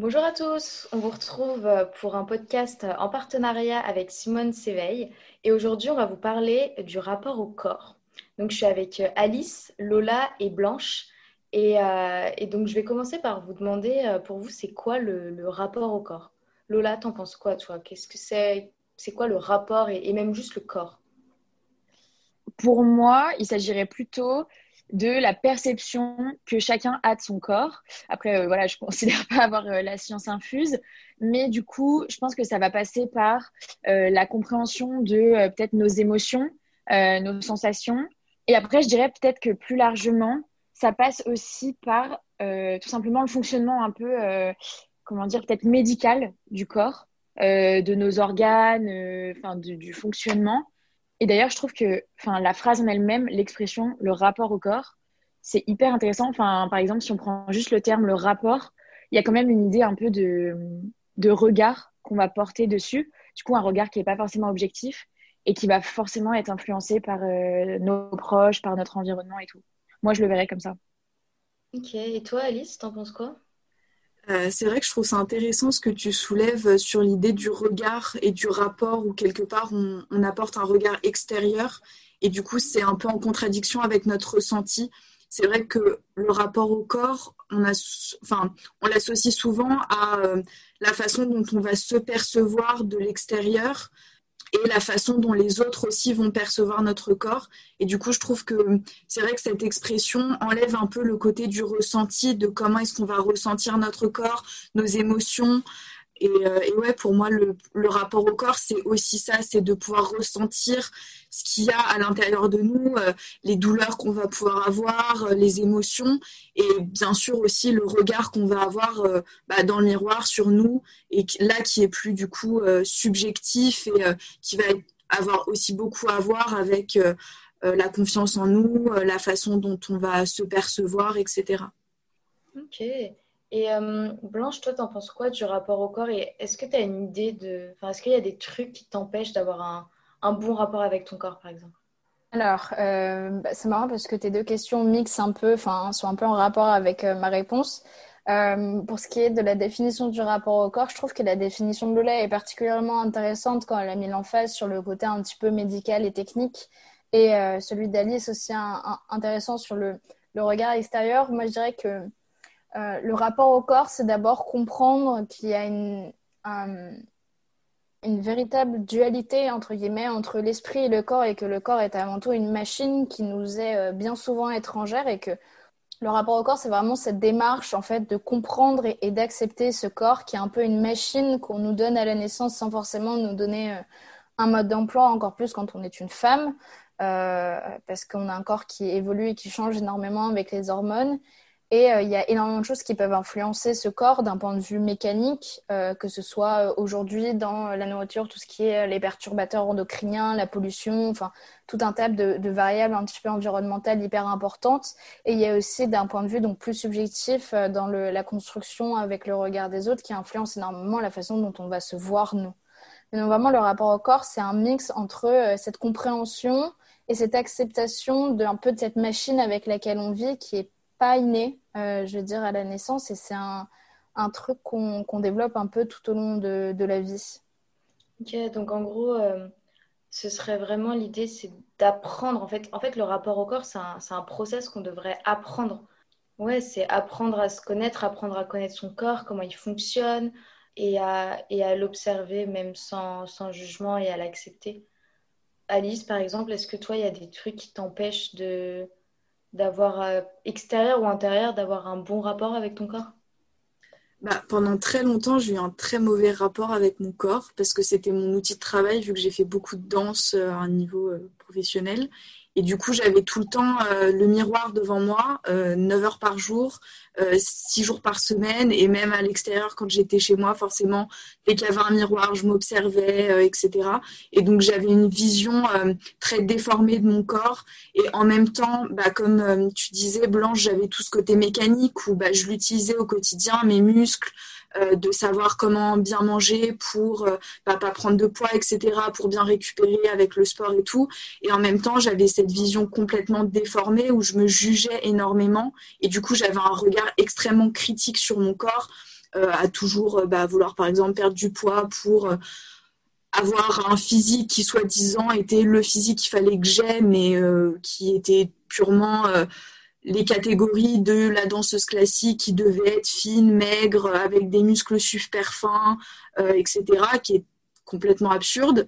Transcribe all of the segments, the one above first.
Bonjour à tous, on vous retrouve pour un podcast en partenariat avec Simone Séveille. Et aujourd'hui on va vous parler du rapport au corps. Donc je suis avec Alice, Lola et Blanche. Et, euh, donc je vais commencer par vous demander euh, pour vous c'est quoi le, rapport au corps? Lola, t'en penses quoi toi? Qu'est-ce que c'est? C'est quoi le rapport et même juste le corps? Pour moi, il s'agirait plutôt de la perception que chacun a de son corps. Après, euh, voilà, je ne considère pas avoir euh, la science infuse, mais du coup, je pense que ça va passer par euh, la compréhension de peut-être nos émotions, nos sensations. Et après, je dirais peut-être que plus largement, ça passe aussi par tout simplement le fonctionnement un peu, comment dire, peut-être médical du corps, de nos organes, du fonctionnement. Et d'ailleurs, je trouve que enfin, la phrase en elle-même, l'expression, le rapport au corps, c'est hyper intéressant. Enfin, par exemple, si on prend juste le terme le rapport, il y a quand même une idée un peu de, de regard qu'on va porter dessus. Du coup, un regard qui n'est pas forcément objectif et qui va forcément être influencé par euh, nos proches, par notre environnement et tout. Moi, je le verrais comme ça. Ok. Et toi, Alice, t'en penses quoi? Euh, c'est vrai que je trouve ça intéressant ce que tu soulèves sur l'idée du regard et du rapport où quelque part on, apporte un regard extérieur et du coup c'est un peu en contradiction avec notre ressenti. C'est vrai que le rapport au corps, on l'associe souvent à euh, la façon dont on va se percevoir de l'extérieur, et la façon dont les autres aussi vont percevoir notre corps. Et du coup, je trouve que c'est vrai que cette expression enlève un peu le côté du ressenti, de comment est-ce qu'on va ressentir notre corps, nos émotions, euh, et, ouais, pour moi, le, rapport au corps, c'est aussi ça, c'est de pouvoir ressentir ce qu'il y a à l'intérieur de nous, euh, les douleurs qu'on va pouvoir avoir, euh, les émotions, et bien sûr aussi le regard qu'on va avoir bah, dans le miroir sur nous, et là qui est plus du coup subjectif et qui va avoir aussi beaucoup à voir avec la confiance en nous, la façon dont on va se percevoir, etc. Ok. Et euh, Blanche, toi, t'en penses quoi du rapport au corps? Et est-ce que tu une idée de. Enfin, est-ce qu'il y a des trucs qui t'empêchent d'avoir un, bon rapport avec ton corps, par exemple? Alors, euh, bah, c'est marrant parce que tes deux questions mixent un peu, enfin, sont un peu en rapport avec euh, ma réponse. pour ce qui est de la définition du rapport au corps, je trouve que la définition de Lola est particulièrement intéressante quand elle a mis l'emphase sur le côté un petit peu médical et technique. Et celui d'Alice aussi intéressant sur le regard extérieur. Moi, je dirais que euh, le rapport au corps, c'est d'abord comprendre qu'il y a une, véritable dualité entre guillemets entre l'esprit et le corps et que le corps est avant tout une machine qui nous est euh, bien souvent étrangère et que le rapport au corps, c'est vraiment cette démarche en fait de comprendre et, d'accepter ce corps qui est un peu une machine qu'on nous donne à la naissance sans forcément nous donner euh, un mode d'emploi, encore plus quand on est une femme, parce qu'on a un corps qui évolue et qui change énormément avec les hormones. Et euh, il y a énormément de choses qui peuvent influencer ce corps d'un point de vue mécanique, euh, que ce soit euh, aujourd'hui dans la nourriture, tout ce qui est les perturbateurs endocriniens, la pollution, enfin tout un tas de, variables un petit peu environnementales hyper importantes. Et il y a aussi d'un point de vue donc plus subjectif dans la construction avec le regard des autres qui influence énormément la façon dont on va se voir nous. donc vraiment le rapport au corps, c'est un mix entre cette compréhension et cette acceptation d'un peu de cette machine avec laquelle on vit qui est pas inné, euh, je veux dire, à la naissance. Et c'est un, un truc qu'on développe un peu tout au long de, de la vie. Ok, donc en gros, euh, ce serait vraiment l'idée, c'est d'apprendre. En fait, en fait, le rapport au corps, c'est un, un, process qu'on devrait apprendre. Ouais, c'est apprendre à se connaître, apprendre à connaître son corps, comment il fonctionne, et à, et à l'observer même sans, sans, jugement et à l'accepter. Alice, par exemple, est-ce que toi, il y a des trucs qui t'empêchent de, d'avoir euh, extérieur ou intérieur, d'avoir un bon rapport avec ton corps? Bah, pendant très longtemps, j'ai eu un très mauvais rapport avec mon corps parce que c'était mon outil de travail vu que j'ai fait beaucoup de danse euh, à un niveau euh, professionnel. Et du coup, j'avais tout le temps euh, le miroir devant moi, euh, 9 heures par jour, euh, 6 jours par semaine, et même à l'extérieur, quand j'étais chez moi, forcément, dès qu'il y avait un miroir, je m'observais, euh, etc. Et donc, j'avais une vision euh, très déformée de mon corps. Et en même temps, bah, comme tu disais, Blanche, j'avais tout ce côté mécanique où bah, je l'utilisais au quotidien, mes muscles, euh, de savoir comment bien manger pour euh, bah, pas prendre de poids, etc., pour bien récupérer avec le sport et tout. Et en même temps, j'avais cette vision complètement déformée où je me jugeais énormément et du coup, j'avais un regard extrêmement critique sur mon corps à toujours bah, vouloir par exemple perdre du poids pour avoir un physique qui soi-disant était le physique qu'il fallait que j'aie, mais qui était purement les catégories de la danseuse classique qui devait être fine, maigre, avec des muscles super fins, euh, etc., qui est complètement absurde.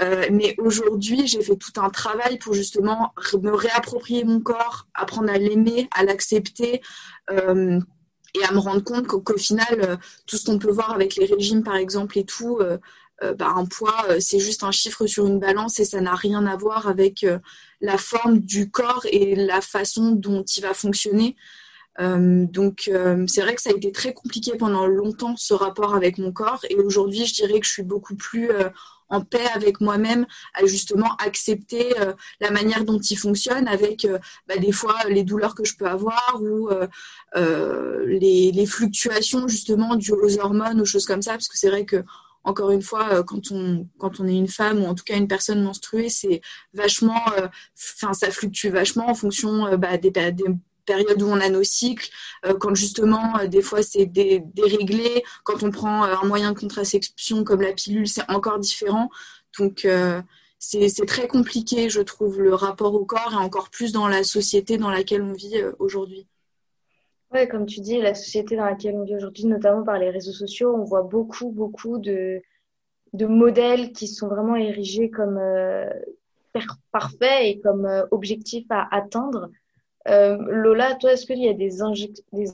Euh, mais aujourd'hui, j'ai fait tout un travail pour justement me réapproprier mon corps, apprendre à l'aimer, à l'accepter. Euh, et à me rendre compte qu'au final, tout ce qu'on peut voir avec les régimes, par exemple, et tout, euh, bah, un poids, euh, c'est juste un chiffre sur une balance et ça n'a rien à voir avec euh, la forme du corps et la façon dont il va fonctionner. donc c'est vrai que ça a été très compliqué pendant longtemps ce rapport avec mon corps et aujourd'hui je dirais que je suis beaucoup plus en paix avec moi-même à justement accepter la manière dont il fonctionne avec bah, des fois les douleurs que je peux avoir ou les, les, fluctuations justement dues aux hormones ou choses comme ça parce que c'est vrai que encore une fois, euh, quand on, est une femme ou en tout cas une personne menstruée, c'est vachement, euh, ça fluctue vachement en fonction euh, bah, des, périodes où on a nos cycles, quand justement, des fois, c'est déréglé, quand on prend un moyen de contraception comme la pilule, c'est encore différent. Donc, c'est très compliqué, je trouve, le rapport au corps et encore plus dans la société dans laquelle on vit aujourd'hui. Comme tu dis, la société dans laquelle on vit aujourd'hui, notamment par les réseaux sociaux, on voit beaucoup, beaucoup de, modèles qui sont vraiment érigés comme euh, parfaits et comme euh, objectifs à atteindre. Euh, Lola, toi, est-ce qu'il y a des,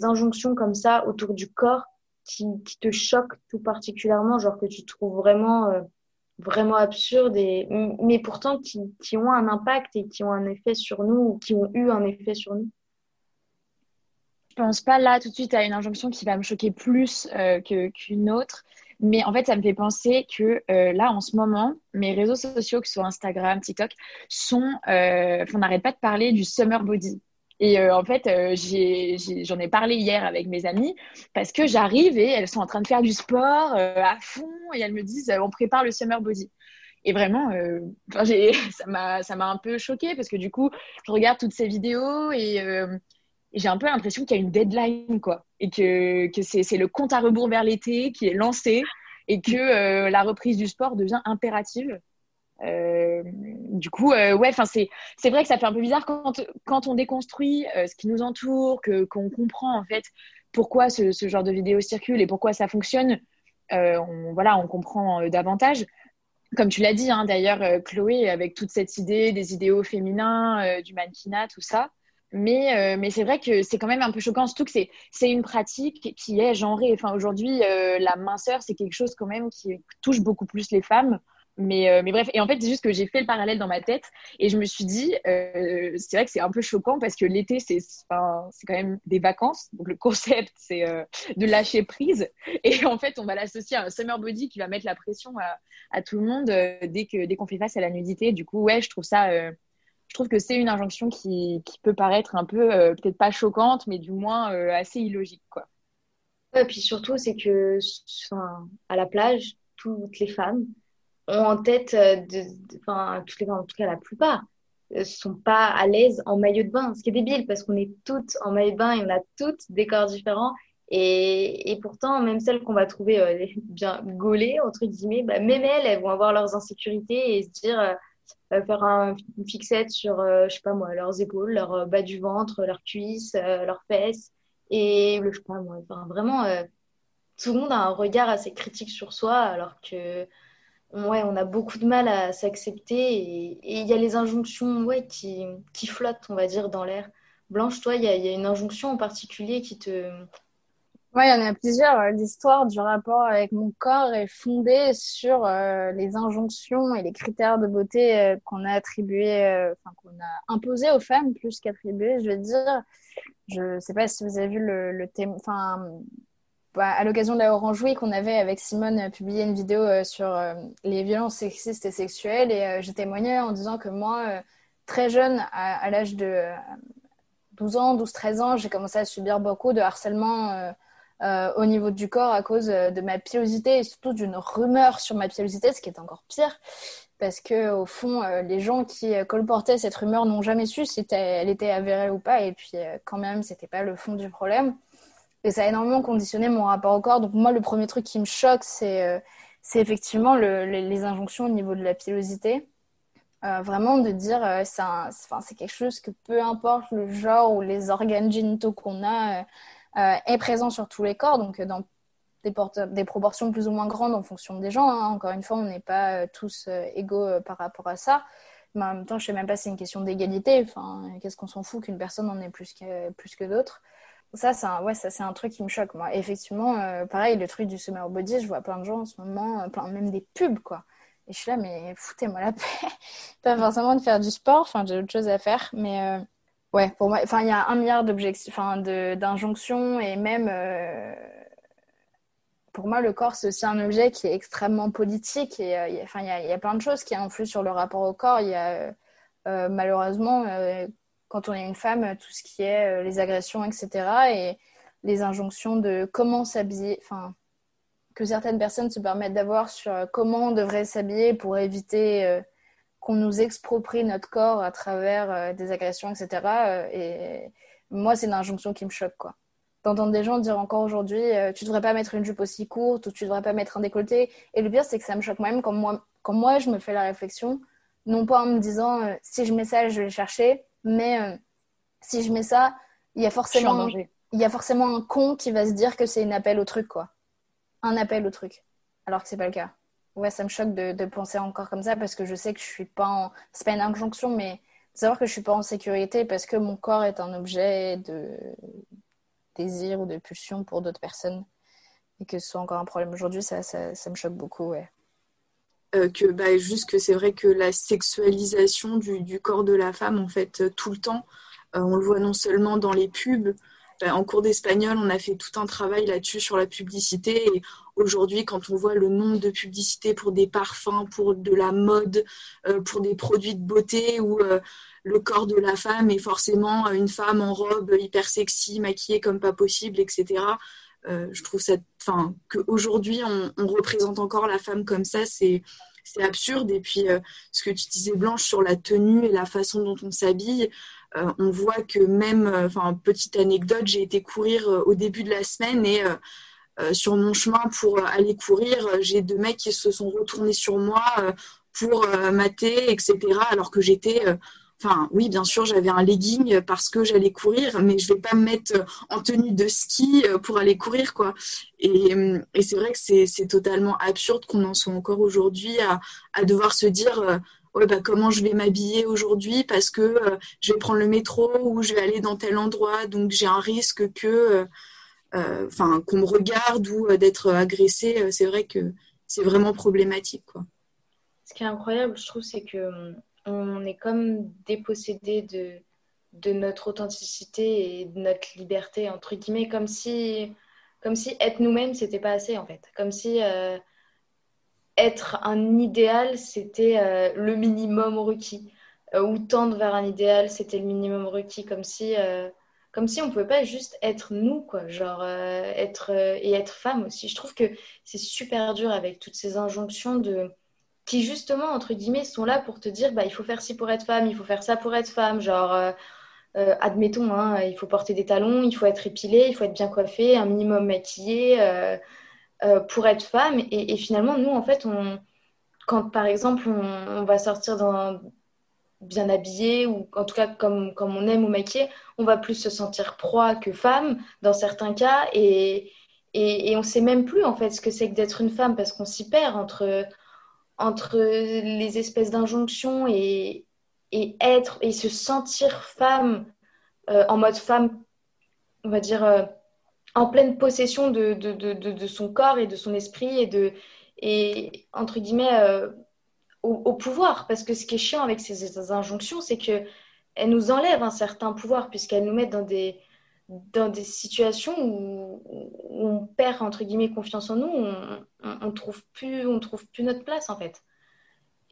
injonctions comme ça autour du corps qui, te choquent tout particulièrement, genre que tu trouves vraiment, euh, vraiment absurdes, mais pourtant qui, qui ont un impact et qui ont un effet sur nous ou qui ont eu un effet sur nous? Je pense pas là tout de suite à une injonction qui va me choquer plus euh, qu'une autre. Mais en fait, ça me fait penser que euh, là, en ce moment, mes réseaux sociaux, que ce soit Instagram, TikTok, sont. Euh, on n'arrête pas de parler du summer body. Et en fait, j'en ai, parlé hier avec mes amies parce que j'arrive et elles sont en train de faire du sport à fond et elles me disent on prépare le summer body. Et vraiment, ça m'a un peu choquée parce que du coup, je regarde toutes ces vidéos et j'ai un peu l'impression qu'il y a une deadline, quoi. Et que, que c'est le compte à rebours vers l'été qui est lancé et que euh, la reprise du sport devient impérative. Euh, du coup, euh, ouais, c'est vrai que ça fait un peu bizarre quand quand on déconstruit ce qui nous entoure, que qu'on comprend en fait pourquoi ce, ce, genre de vidéo circule et pourquoi ça fonctionne. on, voilà, on comprend davantage. Comme tu l'as dit, hein, d'ailleurs, Chloé, avec toute cette idée des idéaux féminins, du mannequinat, tout ça, mais, euh, mais c'est vrai que c'est quand même un peu choquant, surtout que c'est, une pratique qui est genrée. Enfin, aujourd'hui, euh, la minceur, c'est quelque chose quand même qui touche beaucoup plus les femmes. Mais, euh, mais bref, et en fait, c'est juste que j'ai fait le parallèle dans ma tête et je me suis dit, c'est vrai que c'est un peu choquant parce que l'été, c'est, enfin, quand même des vacances. Donc le concept, c'est de lâcher prise. Et en fait, on va l'associer à un summer body qui va mettre la pression à, à tout le monde dès, que, dès qu'on fait face à la nudité. Du coup, ouais, je trouve ça je trouve que c'est une injonction qui, peut paraître un peu, euh, peut-être pas choquante, mais du moins euh, assez illogique. Quoi. Et puis surtout, c'est que à la plage, toutes les femmes ont en tête, euh, enfin, toutes les femmes, en tout cas la plupart, ne sont pas à l'aise en maillot de bain. Ce qui est débile parce qu'on est toutes en maillot de bain et on a toutes des corps différents. Et, pourtant, même celles qu'on va trouver bien gaulées, entre guillemets, bah, même elles, elles vont avoir leurs insécurités et se dire faire un, une fixette sur, euh, je sais pas moi, leurs épaules, leur euh, bas du ventre, leurs cuisses, leurs fesses. Et je sais pas moi, vraiment, tout le monde a un regard assez critique sur soi, alors que ouais, on a beaucoup de mal à s'accepter et il y a les injonctions ouais, qui, qui flottent, on va dire, dans l'air. Blanche, toi, il y a, une injonction en particulier qui te, oui, il y en a plusieurs. Euh, l'histoire du rapport avec mon corps est fondée sur euh, les injonctions et les critères de beauté euh, qu'on a attribués, qu'on a imposés aux femmes plus qu'attribués. Je vais dire, je ne sais pas si vous avez vu le, thème, enfin, bah, à l'occasion de la Orange Week, on avait avec Simone publié une vidéo sur les violences sexistes et sexuelles et je témoignais en disant que moi, très jeune, à, à l'âge de 12 ans, 12-13 ans, j'ai commencé à subir beaucoup de harcèlement euh, au niveau du corps à cause euh, de ma pilosité et surtout d'une rumeur sur ma pilosité, ce qui est encore pire parce que au fond, euh, les gens qui colportaient cette rumeur n'ont jamais su si elle était avérée ou pas, et puis quand même, c'était pas le fond du problème. Et ça a énormément conditionné mon rapport au corps. Donc moi, le premier truc qui me choque, c'est c'est effectivement le, les, injonctions au niveau de la pilosité. Vraiment de dire euh, c'est quelque chose que peu importe le genre ou les organes génitaux qu'on a est présent sur tous les corps, donc dans des, proportions plus ou moins grandes en fonction des gens. Hein. Encore une fois, on n'est pas tous égaux par rapport à ça. Mais en même temps, je ne sais même pas si c'est une question d'égalité. Enfin, qu'est-ce qu'on s'en fout qu'une personne en ait plus que, plus que d'autres? Ça, c'est un, ouais, un truc qui me choque, moi. Effectivement, euh, pareil, le truc du summer body, je vois plein de gens en ce moment, euh, plein, même des pubs, quoi. Et je suis là, mais foutez-moi la paix. pas forcément de faire du sport, enfin, j'ai autre chose à faire, mais euh, ouais, pour moi, enfin, il y a un milliard d'objectifs, enfin, d'injonctions, et même, pour moi, le corps, c'est aussi un objet qui est extrêmement politique, et il y, a, y a plein de choses qui influent sur le rapport au corps. Il y a, malheureusement, quand on est une femme, tout ce qui est euh, les agressions, etc. Et les injonctions de comment s'habiller, enfin, que certaines personnes se permettent d'avoir sur euh, comment on devrait s'habiller pour éviter euh, qu'on nous exproprie notre corps à travers des agressions, etc. et moi, c'est une injonction qui me choque, quoi. D'entendre des gens dire encore aujourd'hui, tu devrais pas mettre une jupe aussi courte ou tu devrais pas mettre un décolleté. Et le pire, c'est que ça me choque moi-même quand moi, quand moi, je me fais la réflexion, non pas en me disant, si je mets ça, je vais le chercher, mais euh, si je mets ça, il y a forcément, il y a forcément un con qui va se dire que c'est un appel au truc, quoi. Un appel au truc. Alors que c'est pas le cas. Ouais, ça me choque de, penser encore comme ça parce que je sais que je suis pas. C'est pas une injonction, mais savoir que je suis pas en sécurité parce que mon corps est un objet de désir ou de pulsion pour d'autres personnes et que ce soit encore un problème aujourd'hui, ça, ça, me choque beaucoup, ouais. Euh, que bah, juste que c'est vrai que la sexualisation du, corps de la femme, en fait, euh, tout le temps, euh, on le voit non seulement dans les pubs, en cours d'espagnol, on a fait tout un travail là-dessus sur la publicité. Et aujourd'hui, quand on voit le nombre de publicités pour des parfums, pour de la mode, pour des produits de beauté, où le corps de la femme est forcément une femme en robe hyper sexy, maquillée comme pas possible, etc. Euh, je trouve qu'aujourd'hui on, représente encore la femme comme ça, c'est absurde. Et puis, euh, ce que tu disais, Blanche, sur la tenue et la façon dont on s'habille, euh, on voit que même, enfin, petite anecdote, j'ai été courir au début de la semaine et sur mon chemin pour aller courir, j'ai deux mecs qui se sont retournés sur moi pour mater, etc. Alors que j'étais Enfin, oui, bien sûr, j'avais un legging parce que j'allais courir, mais je vais pas me mettre en tenue de ski euh, pour aller courir, quoi. Et, euh, c'est vrai que c'est totalement absurde qu'on en soit encore aujourd'hui à, devoir se dire, euh, bah, comment je vais m'habiller aujourd'hui parce que je vais prendre le métro ou je vais aller dans tel endroit, donc j'ai un risque que, enfin, qu'on me regarde ou d'être agressée. C'est vrai que c'est vraiment problématique, quoi. Ce qui est incroyable, je trouve, c'est que on est comme dépossédé de, notre authenticité et de notre liberté, entre guillemets, comme si, être nous-mêmes, c'était pas assez, en fait. Comme si euh, être un idéal, c'était euh, le minimum requis. Euh, ou tendre vers un idéal, c'était le minimum requis. Comme si, comme si on pouvait pas juste être nous, quoi. Genre, être, et être femme aussi. Je trouve que c'est super dur avec toutes ces injonctions de qui justement, entre guillemets, sont là pour te dire, bah, il faut faire ci pour être femme, il faut faire ça pour être femme. Genre, euh, euh, admettons, hein, il faut porter des talons, il faut être épilé, il faut être bien coiffé, un minimum maquillé euh, pour être femme. Et, finalement, nous, en fait, on, quand par exemple, on, va sortir bien habillé ou en tout cas comme, comme on aime ou maquillé, on va plus se sentir proie que femme dans certains cas. Et, et, et on sait même plus en fait ce que c'est que d'être une femme parce qu'on s'y perd entre entre les espèces d'injonctions et, et, être et se sentir femme euh, en mode femme, on va dire, euh, en pleine possession de, de, de, de, son corps et de son esprit et, de, et entre guillemets, euh, au, pouvoir. Parce que ce qui est chiant avec ces, injonctions, c'est qu'elles nous enlèvent un certain pouvoir puisqu'elles nous mettent dans des, dans des situations où, on perd entre guillemets confiance en nous, on, on, trouve plus, on trouve plus notre place en fait.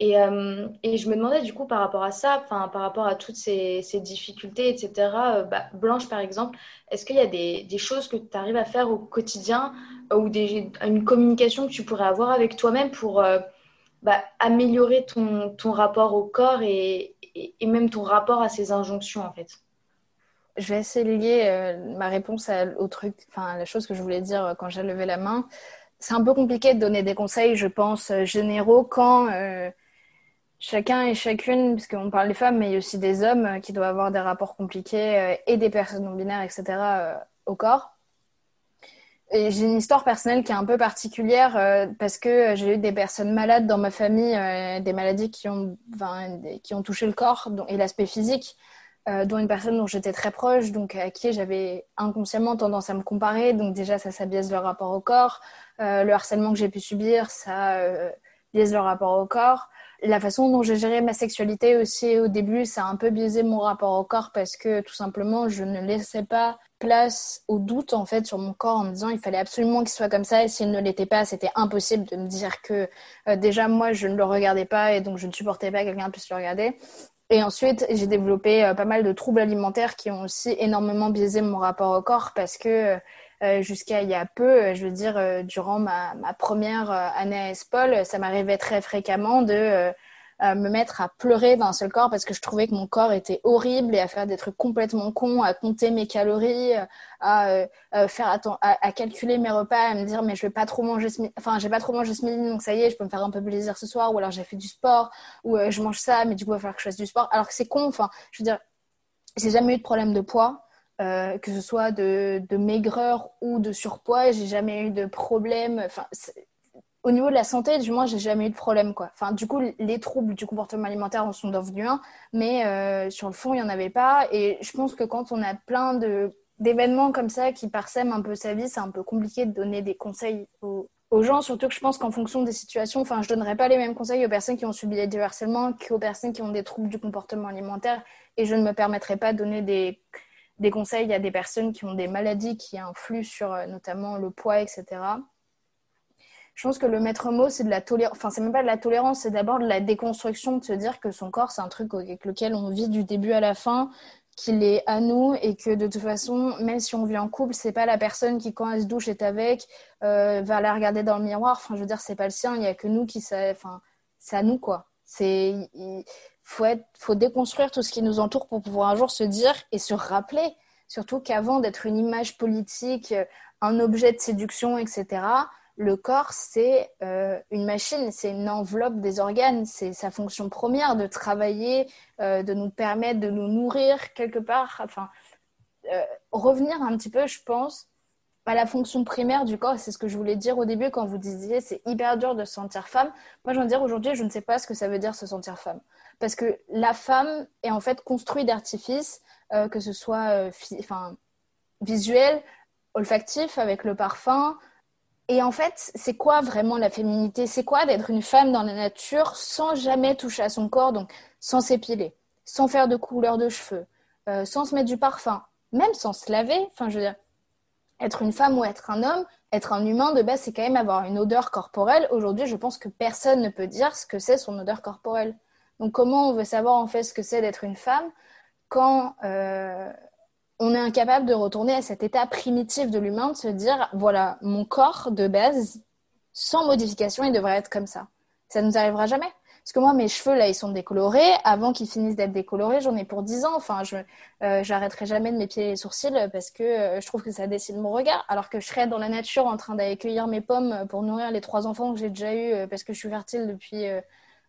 Et, euh, et, je me demandais du coup par rapport à ça, par rapport à toutes ces, difficultés, etc. Euh, bah, Blanche par exemple, est-ce qu'il y a des, choses que tu arrives à faire au quotidien euh, ou des, une communication que tu pourrais avoir avec toi-même pour bah, améliorer ton, rapport au corps et, même ton rapport à ces injonctions en fait? Je vais essayer de lier ma réponse au truc, enfin la chose que je voulais dire quand j'ai levé la main. C'est un peu compliqué de donner des conseils, je pense, généraux quand chacun et chacune, parce qu'on parle des femmes, mais il y a aussi des hommes qui doivent avoir des rapports compliqués et des personnes non binaires, etc. au corps j'ai une histoire personnelle qui est un peu particulière euh, parce que j'ai eu des personnes malades dans ma famille, euh, des maladies qui ont, qui ont touché le corps et l'aspect physique, euh, dont une personne dont j'étais très proche, donc à qui j'avais inconsciemment tendance à me comparer. Donc déjà, ça, ça biaise le rapport au corps. le harcèlement que j'ai pu subir, ça biaise le rapport au corps. La façon dont j'ai géré ma sexualité aussi au début, ça a un peu biaisé mon rapport au corps parce que tout simplement, je ne laissais pas place au doute en fait sur mon corps en me disant il fallait absolument qu'il soit comme ça et s'il ne l'était pas, c'était impossible de me dire que euh, déjà moi je ne le regardais pas et donc je ne supportais pas que quelqu'un puisse le regarder. Et ensuite, j'ai développé euh, pas mal de troubles alimentaires qui ont aussi énormément biaisé mon rapport au corps parce que euh, jusqu'à il y a peu, je veux dire, durant ma, ma première année à Espol, ça m'arrivait très fréquemment de me mettre à pleurer d'un seul corps parce que je trouvais que mon corps était horrible et à faire des trucs complètement cons, à compter mes calories, à euh, euh, faire à, à, calculer mes repas, à me dire mais je vais pas trop manger ce enfin j'ai pas trop mangé ce midi donc ça y est je peux me faire un peu plaisir ce soir ou alors j'ai fait du sport ou euh, je mange ça mais du coup il va falloir que je fasse du sport alors que c'est con enfin je veux dire j'ai jamais eu de problème de poids que ce soit de, de maigreur ou de surpoids j'ai jamais eu de problème enfin au niveau de la santé, du moins, j'ai jamais eu de problème, quoi. Enfin, du coup, les troubles du comportement alimentaire en sont devenus un, mais euh, sur le fond, il n'y en avait pas. Et je pense que quand on a plein d'événements comme ça qui parsèment un peu sa vie, c'est un peu compliqué de donner des conseils aux, gens, surtout que je pense qu'en fonction des situations, enfin, je donnerais pas les mêmes conseils aux personnes qui ont subi du harcèlement qu'aux personnes qui ont des troubles du comportement alimentaire, et je ne me permettrai pas de donner des des conseils à des personnes qui ont des maladies qui influent sur euh, notamment le poids, etc je pense que le maître mot, c'est de la tolérance. Enfin, c'est même pas de la tolérance, c'est d'abord de la déconstruction, de se dire que son corps, c'est un truc avec lequel on vit du début à la fin, qu'il est à nous et que de toute façon, même si on vit en couple, c'est pas la personne qui, quand elle se douche, est avec, euh, va la regarder dans le miroir. Enfin, je veux dire, c'est pas le sien, il y a que nous qui ça. Enfin, c'est à nous, quoi. C'est. Faut, faut déconstruire tout ce qui nous entoure pour pouvoir un jour se dire et se rappeler, surtout qu'avant d'être une image politique, un objet de séduction, etc., le corps, c'est euh, une machine, c'est une enveloppe des organes, c'est sa fonction première de travailler, euh, de nous permettre de nous nourrir quelque part. Enfin, euh, revenir un petit peu, je pense, à la fonction primaire du corps. C'est ce que je voulais dire au début quand vous disiez c'est hyper dur de se sentir femme. Moi, je veux dire aujourd'hui, je ne sais pas ce que ça veut dire se sentir femme. Parce que la femme est en fait construite d'artifices, que ce soit enfin, visuel, olfactif avec le parfum, et en fait, c'est quoi vraiment la féminité? C'est quoi d'être une femme dans la nature sans jamais toucher à son corps, donc sans s'épiler, sans faire de couleur de cheveux, euh, sans se mettre du parfum, même sans se laver? Enfin, je veux dire, être une femme ou être un homme, être un humain de base, c'est quand même avoir une odeur corporelle. Aujourd'hui, je pense que personne ne peut dire ce que c'est son odeur corporelle. Donc, comment on veut savoir en fait ce que c'est d'être une femme quand euh, on est incapable de retourner à cet état primitif de l'humain, de se dire, voilà, mon corps de base, sans modification, il devrait être comme ça. Ça ne nous arrivera jamais. Parce que moi, mes cheveux, là, ils sont décolorés. Avant qu'ils finissent d'être décolorés, j'en ai pour 10 ans. Enfin, je euh, j'arrêterai jamais de m'épiler les sourcils parce que euh, je trouve que ça dessine mon regard. Alors que je serais dans la nature en train d'aller cueillir mes pommes pour nourrir les trois enfants que j'ai déjà eus euh, parce que je suis fertile depuis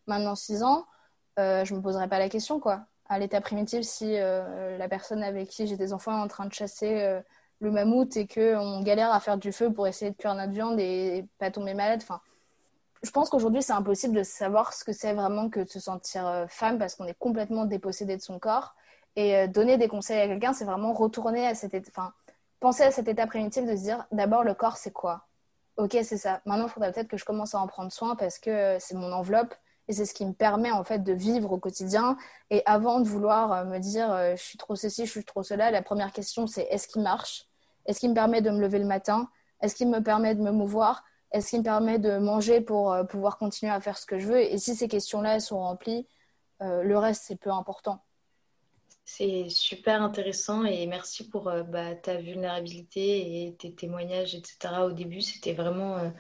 maintenant 6 ans, je me poserais pas la question, quoi à l'état primitif si euh, la personne avec qui j'ai des enfants est en train de chasser euh, le mammouth et qu'on galère à faire du feu pour essayer de cuire notre viande et pas tomber malade. Enfin, je pense qu'aujourd'hui, c'est impossible de savoir ce que c'est vraiment que de se sentir euh, femme parce qu'on est complètement dépossédé de son corps. Et donner des conseils à quelqu'un, c'est vraiment retourner à cet état, enfin, penser à cet état primitif de se dire d'abord, le corps, c'est quoi? Ok, c'est ça. Maintenant, il faudrait peut-être que je commence à en prendre soin parce que c'est mon enveloppe et c'est ce qui me permet en fait de vivre au quotidien. Et avant de vouloir euh, me dire euh, je suis trop ceci, je suis trop cela, la première question c'est est-ce qu'il marche? Est-ce qu'il me permet de me lever le matin? Est-ce qu'il me permet de me mouvoir? Est-ce qu'il me permet de manger pour euh, pouvoir continuer à faire ce que je veux? Et si ces questions-là sont remplies, le reste c'est peu important. C'est super intéressant et merci pour bah, ta vulnérabilité et tes témoignages, etc. Au début, c'était vraiment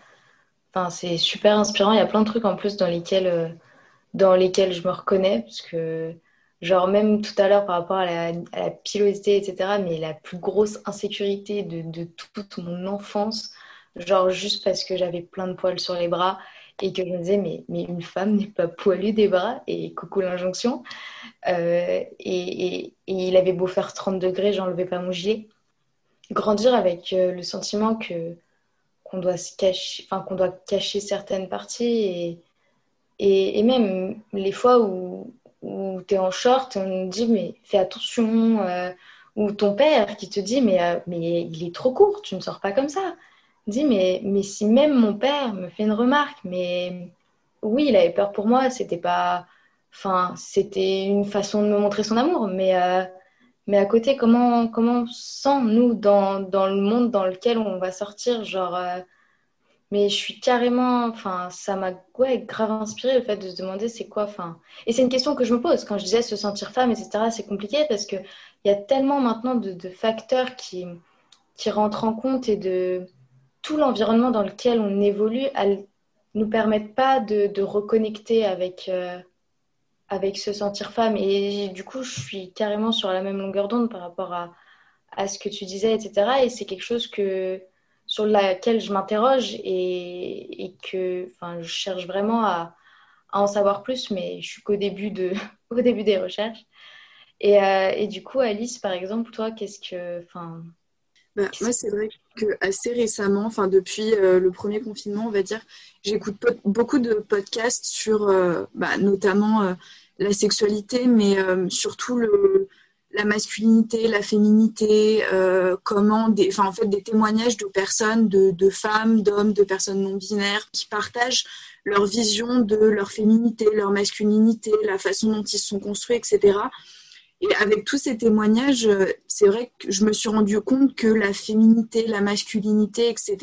Enfin, c'est super inspirant. Il y a plein de trucs en plus dans lesquels, euh, dans lesquels je me reconnais, parce que Genre, même tout à l'heure, par rapport à la, pilosité, etc., mais la plus grosse insécurité de, de, toute mon enfance, genre juste parce que j'avais plein de poils sur les bras et que je me disais, mais, mais une femme n'est pas poilue des bras, et coucou l'injonction. Euh, et, et, il avait beau faire 30 degrés, j'enlevais pas mon gilet. Grandir avec euh, le sentiment que qu'on doit cacher, enfin qu'on doit cacher certaines parties et, et, même les fois où, où tu es en short, on te dit mais fais attention, euh, ou ton père qui te dit mais, mais il est trop court, tu ne sors pas comme ça dit mais, mais si même mon père me fait une remarque, mais oui, il avait peur pour moi, c'était pas. Enfin, c'était une façon de me montrer son amour, mais, euh, mais à côté, comment, comment on sent, nous, dans, dans, le monde dans lequel on va sortir Genre, euh, mais je suis carrément. Enfin, ça m'a ouais, grave inspiré le fait de se demander c'est quoi. Enfin, et c'est une question que je me pose quand je disais se sentir femme, etc. C'est compliqué parce qu'il y a tellement maintenant de, facteurs qui, qui rentrent en compte et de tout l'environnement dans lequel on évolue, elles nous permettent pas de, reconnecter avec, euh, avec se sentir femme. Et du coup, je suis carrément sur la même longueur d'onde par rapport à, à, ce que tu disais, etc. Et c'est quelque chose que, sur laquelle je m'interroge et, et, que je cherche vraiment à, à, en savoir plus, mais je suis qu'au début, de, au début des recherches. Et, euh, et, du coup, Alice, par exemple, toi, qu'est-ce que. Bah, moi, c'est vrai que assez récemment, depuis euh, le premier confinement, on va dire, j'écoute beaucoup de podcasts sur euh, bah, notamment euh, la sexualité, mais surtout la masculinité, la féminité, comment des, en fait des témoignages de personnes, de, de femmes, d'hommes, de personnes non binaires qui partagent leur vision de leur féminité, leur masculinité, la façon dont ils se sont construits, etc. Et avec tous ces témoignages, euh, c'est vrai que je me suis rendu compte que la féminité, la masculinité, etc.,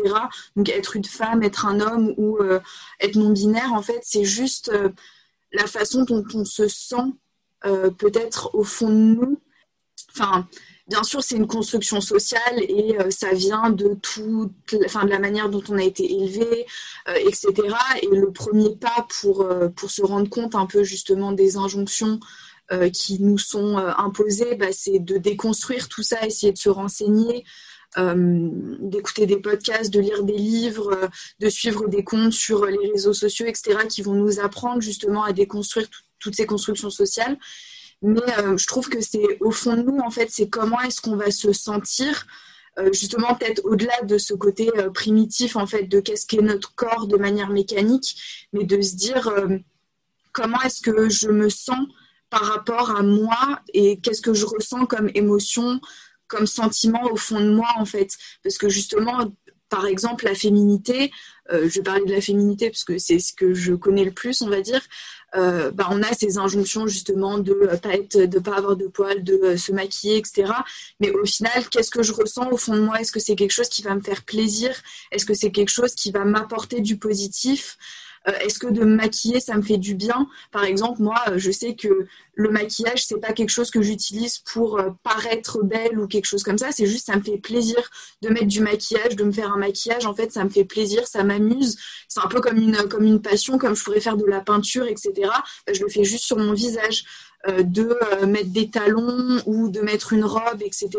donc être une femme, être un homme ou euh, être non-binaire, en fait, c'est juste euh, la façon dont on se sent peut-être au fond de nous. Enfin, bien sûr, c'est une construction sociale et ça vient de de la manière dont on a été élevé, etc. Et le premier pas pour, pour se rendre compte un peu justement des injonctions euh, qui nous sont euh, imposées, bah, c'est de déconstruire tout ça, essayer de se renseigner, euh, d'écouter des podcasts, de lire des livres, de suivre des comptes sur les réseaux sociaux, etc., qui vont nous apprendre justement à déconstruire toutes ces constructions sociales. Mais je trouve que c'est au fond de nous, en fait, c'est comment est-ce qu'on va se sentir justement peut-être au-delà de ce côté primitif en fait de qu'est-ce qu'est notre corps de manière mécanique, mais de se dire comment est-ce que je me sens par rapport à moi et qu'est-ce que je ressens comme émotion, comme sentiment au fond de moi en fait. Parce que justement, par exemple, la féminité, euh, je vais parler de la féminité parce que c'est ce que je connais le plus, on va dire. Euh, bah, on a ces injonctions justement de euh, pas être, de pas avoir de poils, de se maquiller, etc. Mais au final, qu'est-ce que je ressens au fond de moi? Est-ce que c'est quelque chose qui va me faire plaisir? Est-ce que c'est quelque chose qui va m'apporter du positif? euh, est-ce que de me maquiller, ça me fait du bien? Par exemple, moi, euh, je sais que le maquillage, c'est pas quelque chose que j'utilise pour euh, paraître belle ou quelque chose comme ça. C'est juste, ça me fait plaisir de mettre du maquillage, de me faire un maquillage. En fait, ça me fait plaisir, ça m'amuse. C'est un peu comme une, comme une passion, comme je pourrais faire de la peinture, etc. Je le fais juste sur mon visage. Euh, de euh, mettre des talons ou de mettre une robe, etc.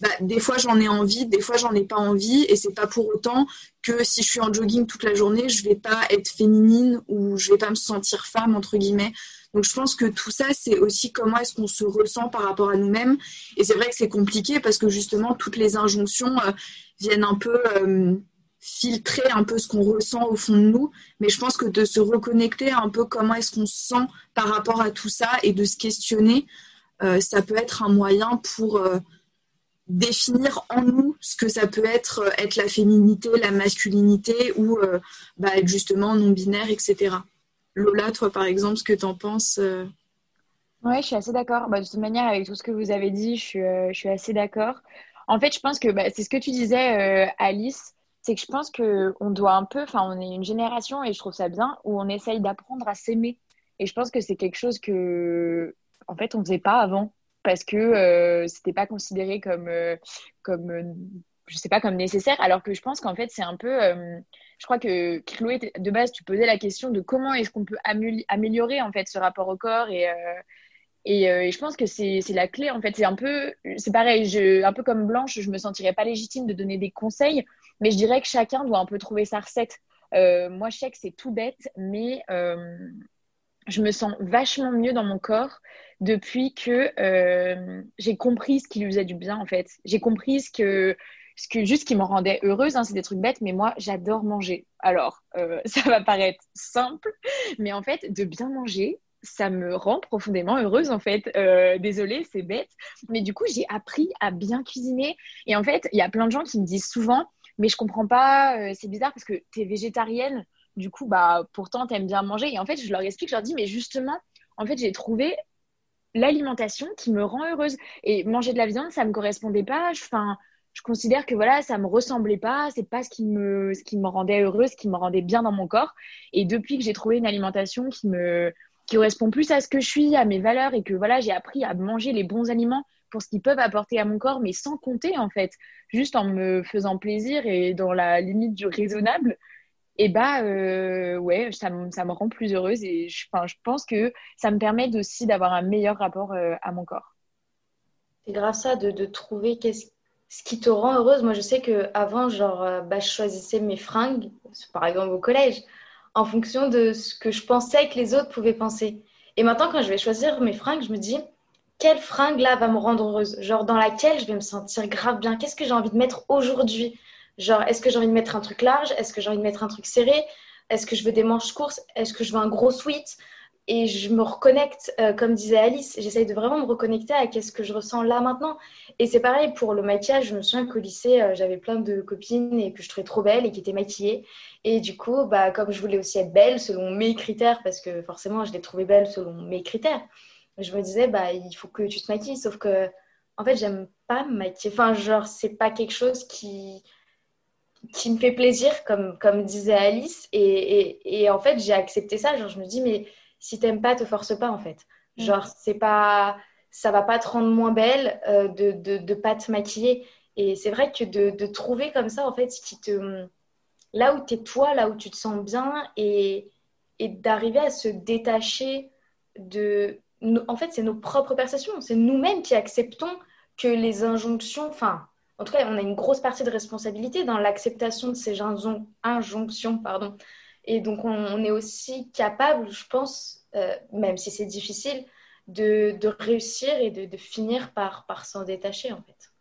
Bah, des fois j'en ai envie, des fois j'en ai pas envie, et c'est pas pour autant que si je suis en jogging toute la journée, je vais pas être féminine ou je vais pas me sentir femme entre guillemets. Donc je pense que tout ça, c'est aussi comment est-ce qu'on se ressent par rapport à nous-mêmes. Et c'est vrai que c'est compliqué parce que justement toutes les injonctions euh, viennent un peu filtrer un peu ce qu'on ressent au fond de nous, mais je pense que de se reconnecter un peu comment est-ce qu'on se sent par rapport à tout ça et de se questionner, euh, ça peut être un moyen pour euh, définir en nous ce que ça peut être euh, être la féminité, la masculinité ou bah, justement non-binaire, etc. Lola, toi par exemple, ce que tu en penses Oui, je suis assez d'accord. Bah, de toute manière, avec tout ce que vous avez dit, je suis, je suis assez d'accord. En fait, je pense que bah, c'est ce que tu disais, Alice c'est que je pense qu'on doit un peu, enfin, on est une génération et je trouve ça bien où on essaye d'apprendre à s'aimer. Et je pense que c'est quelque chose que, en fait, on faisait pas avant parce que euh, c'était pas considéré comme, euh, comme, euh, je sais pas, comme nécessaire. Alors que je pense qu'en fait, c'est un peu, euh, je crois que Chloé, de base, tu posais la question de comment est-ce qu'on peut améliorer en fait ce rapport au corps et Et, je pense que c'est la clé, en fait. C'est un peu, c'est pareil, un peu comme Blanche, je me sentirais pas légitime de donner des conseils, mais je dirais que chacun doit un peu trouver sa recette. moi, je sais que c'est tout bête, mais je me sens vachement mieux dans mon corps depuis que euh, j'ai compris ce qui lui faisait du bien en fait. J'ai compris ce que, ce que juste qui me rendait heureuse. Hein, c'est des trucs bêtes, mais moi j'adore manger. Alors euh, ça va paraître simple, mais en fait de bien manger, ça me rend profondément heureuse en fait. Euh, désolée, c'est bête, mais du coup j'ai appris à bien cuisiner. Et en fait, il y a plein de gens qui me disent souvent, mais je comprends pas, c'est bizarre parce que tu es végétarienne du coup, bah, pourtant, tu aimes bien manger. Et en fait, je leur explique, je leur dis, mais justement, en fait, j'ai trouvé l'alimentation qui me rend heureuse. Et manger de la viande, ça me correspondait pas. Enfin, je considère que voilà, ça me ressemblait pas. C'est pas ce qui me, ce qui me rendait heureuse, ce qui me rendait bien dans mon corps. Et depuis que j'ai trouvé une alimentation qui me, qui correspond plus à ce que je suis, à mes valeurs, et que voilà, j'ai appris à manger les bons aliments pour ce qu'ils peuvent apporter à mon corps, mais sans compter en fait, juste en me faisant plaisir et dans la limite du raisonnable et bah euh, ouais, ça, ça, me rend plus heureuse et je, je pense que ça me permet aussi d'avoir un meilleur rapport euh, à mon corps. C'est grâce à ça de, de trouver qu'est-ce ce qui te rend heureuse. Moi, je sais que avant, genre, euh, bah, je choisissais mes fringues, par exemple au collège, en fonction de ce que je pensais que les autres pouvaient penser. Et maintenant, quand je vais choisir mes fringues, je me dis, quelle fringue là va me rendre heureuse? Genre, dans laquelle je vais me sentir grave bien? Qu'est-ce que j'ai envie de mettre aujourd'hui? Genre, est-ce que j'ai envie de mettre un truc large? Est-ce que j'ai envie de mettre un truc serré? Est-ce que je veux des manches courtes? Est-ce que je veux un gros sweat? Et je me reconnecte, euh, comme disait Alice, j'essaye de vraiment me reconnecter à ce que je ressens là maintenant. Et c'est pareil pour le maquillage. Je me souviens qu'au lycée, euh, j'avais plein de copines et que je trouvais trop belles et qui étaient maquillées. Et du coup, bah, comme je voulais aussi être belle selon mes critères, parce que forcément, je les trouvais belles selon mes critères, je me disais, bah, il faut que tu te maquilles. Sauf que, en fait, j'aime pas me maquiller. Enfin, genre, c'est pas quelque chose qui qui me fait plaisir, comme, comme disait Alice. Et, et, et en fait, j'ai accepté ça. Genre, je me dis, mais si t'aimes pas, te force pas, en fait. Mm. Genre, c'est pas, ça va pas te rendre moins belle euh, de, de, de, pas te maquiller. Et c'est vrai que de, de, trouver comme ça, en fait, qui te, là où t'es toi, là où tu te sens bien, et, et d'arriver à se détacher de. En fait, c'est nos propres perceptions. C'est nous-mêmes qui acceptons que les injonctions, enfin, en tout cas, on a une grosse partie de responsabilité dans l'acceptation de ces injonctions. Pardon. Et donc, on, est aussi capable, je pense, euh, même si c'est difficile, de, réussir et de, finir par, s'en détacher, en fait.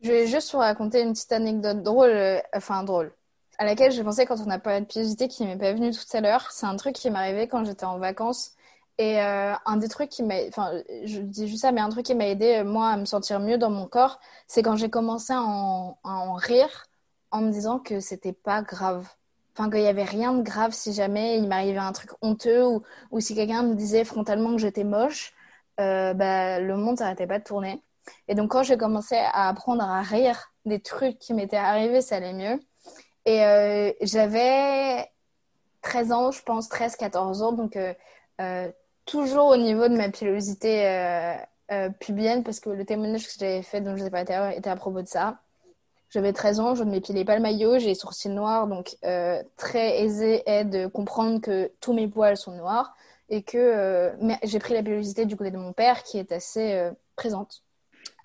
Je vais juste vous raconter une petite anecdote drôle, euh, enfin drôle, à laquelle j'ai pensé quand on a parlé de pilosité qui m'est pas venue tout à l'heure. C'est un truc qui m'est arrivé quand j'étais en vacances et euh, un des trucs qui m'a, enfin, je dis juste ça, mais un truc qui m'a aidé euh, moi à me sentir mieux dans mon corps, c'est quand j'ai commencé à en, rire en me disant que c'était pas grave. Enfin, qu'il y avait rien de grave si jamais il m'arrivait un truc honteux ou, ou si quelqu'un me disait frontalement que j'étais moche, euh, bah, le monde n'arrêtait pas de tourner. Et donc, quand j'ai commencé à apprendre à rire des trucs qui m'étaient arrivés, ça allait mieux. Et j'avais 13 ans, je pense, 13, 14 ans. Donc, toujours au niveau de ma pilosité euh, euh, pubienne, parce que le témoignage que j'avais fait, dont je n'ai pas était à propos de ça. J'avais 13 ans, je ne m'épilais pas le maillot, j'ai les sourcils noirs, donc euh, très aisé est de comprendre que tous mes poils sont noirs et que j'ai pris la pilosité du côté de mon père qui est assez présente.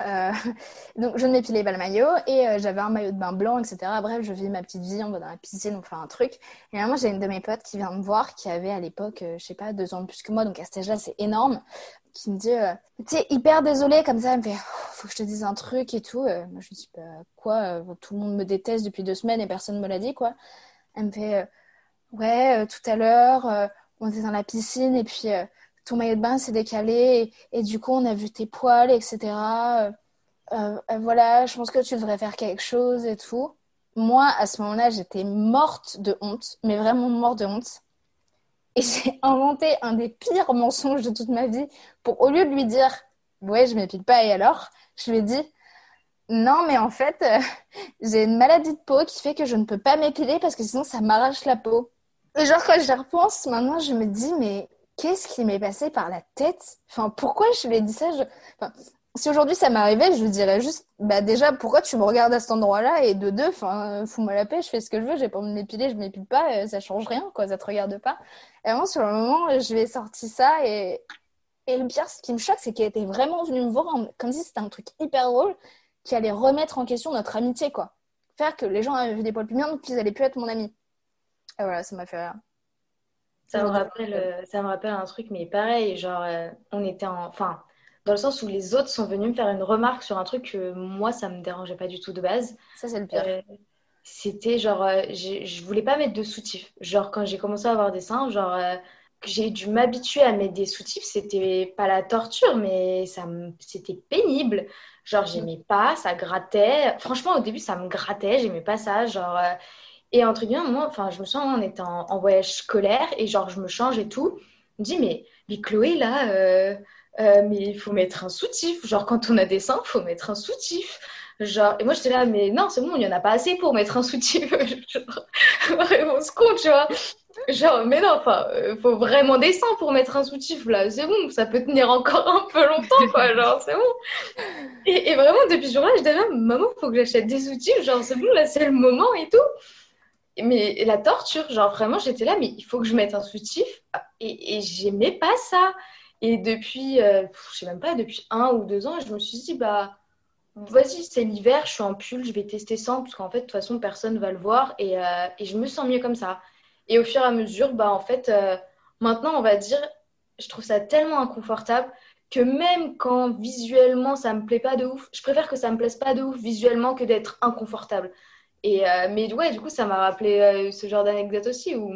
Euh, donc je ne m'épilais pas le maillot et euh, j'avais un maillot de bain blanc, etc. Bref, je vis ma petite vie, on va dans la piscine, on fait un truc. Et moi, j'ai une de mes potes qui vient me voir, qui avait à l'époque, euh, je sais pas, deux ans de plus que moi, donc à cet âge-là, c'est énorme, qui me dit, tu sais, hyper désolée, comme ça, elle me fait, faut que je te dise un truc et tout. moi, je me dis, bah, quoi, tout le monde me déteste depuis deux semaines et personne ne me l'a dit, quoi. Elle me fait, ouais, tout à l'heure, on était dans la piscine et puis ton maillot de bain s'est décalé et, du coup on a vu tes poils, etc. Euh, euh, voilà, je pense que tu devrais faire quelque chose et tout. Moi, à ce moment-là, j'étais morte de honte, mais vraiment morte de honte. Et j'ai inventé un des pires mensonges de toute ma vie pour, au lieu de lui dire, ouais, je m'épile pas et alors, je lui ai dit, non, mais en fait, euh, j'ai une maladie de peau qui fait que je ne peux pas m'épiler parce que sinon ça m'arrache la peau. Et genre, quand je repense, maintenant, je me dis, mais qu'est-ce qui m'est passé par la tête? Enfin, pourquoi je lui ai dit ça Si aujourd'hui ça m'arrivait, je lui dirais juste, bah déjà, pourquoi tu me regardes à cet endroit-là? Et de deux, enfin, fous-moi la paix, je fais ce que je veux, j'ai pas envie de m'épiler, je m'épile pas, euh, ça change rien, quoi, ça te regarde pas. Et vraiment, sur le moment, je lui ai sorti ça et, Et le pire, ce qui me choque, c'est qu'elle était vraiment venue me voir comme si c'était un truc hyper drôle qui allait remettre en question notre amitié, quoi. Faire que les gens avaient vu des poils plumiens, donc qu'ils allaient plus être mon ami. Et voilà, ça m'a fait rire. Ça me, rappelle, euh, ça me rappelle un truc, mais pareil, genre, euh, on était en. Enfin, dans le sens où les autres sont venus me faire une remarque sur un truc que moi, ça me dérangeait pas du tout de base. Ça, c'est le pire. Euh, c'était genre, je voulais pas mettre de soutif. Genre, quand j'ai commencé à avoir des seins, genre, j'ai dû m'habituer à mettre des soutifs. C'était pas la torture, mais ça c'était pénible. Genre, j'aimais pas, ça grattait. Franchement, au début, ça me grattait, j'aimais pas ça. Genre, et entre guillemets, moi, enfin, je me sens, on était en, voyage scolaire et genre, je me change et tout. Je me dis, mais, mais Chloé, là, euh, euh, mais il faut mettre un soutif. Genre, quand on a des seins, il faut mettre un soutif. Genre, et moi, j'étais là, mais non, c'est bon, il n'y en a pas assez pour mettre un soutif. genre, on se compte, tu vois. Genre, mais non, enfin, euh, faut vraiment des seins pour mettre un soutif, là. C'est bon, ça peut tenir encore un peu longtemps, quoi. Genre, c'est bon. Et, et, vraiment, depuis ce jour-là, je disais, maman, il faut que j'achète des soutifs. Genre, c'est bon, là, c'est le moment et tout mais la torture, genre vraiment, j'étais là, mais il faut que je mette un soutif. Et, j'aimais pas ça. Et depuis, euh, je sais même pas, depuis un ou deux ans, je me suis dit, bah, vas-y, c'est l'hiver, je suis en pull, je vais tester sans, parce qu'en fait, de toute façon, personne va le voir. Et, euh, et, je me sens mieux comme ça. Et au fur et à mesure, bah, en fait, euh, maintenant, on va dire, je trouve ça tellement inconfortable que même quand visuellement ça me plaît pas de ouf, je préfère que ça me plaise pas de ouf visuellement que d'être inconfortable. Euh, mais ouais, du coup, ça m'a rappelé euh, ce genre d'anecdote aussi où,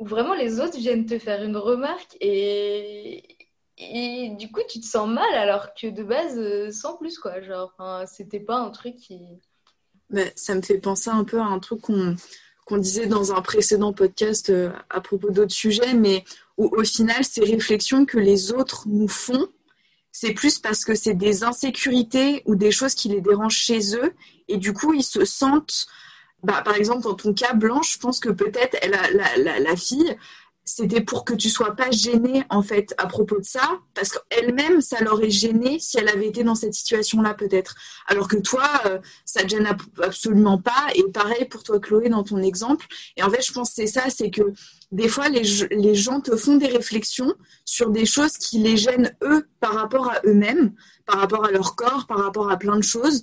vraiment les autres viennent te faire une remarque et, du coup, tu te sens mal alors que de base, euh, sans plus, quoi. Genre, c'était pas un truc qui. Ça me fait penser un peu à un truc qu'on disait dans un précédent podcast à propos d'autres sujets, mais où au final, ces réflexions que les autres nous font, c'est plus parce que c'est des insécurités ou des choses qui les dérangent chez eux et du coup ils se sentent bah, par exemple dans ton cas Blanche je pense que peut-être la, fille c'était pour que tu sois pas gênée en fait à propos de ça parce qu'elle-même ça l'aurait gênée si elle avait été dans cette situation là peut-être alors que toi euh, ça te gêne absolument pas et pareil pour toi Chloé dans ton exemple et en fait je pense que c'est ça c'est que des fois, les, gens te font des réflexions sur des choses qui les gênent eux par rapport à eux-mêmes, par rapport à leur corps, par rapport à plein de choses.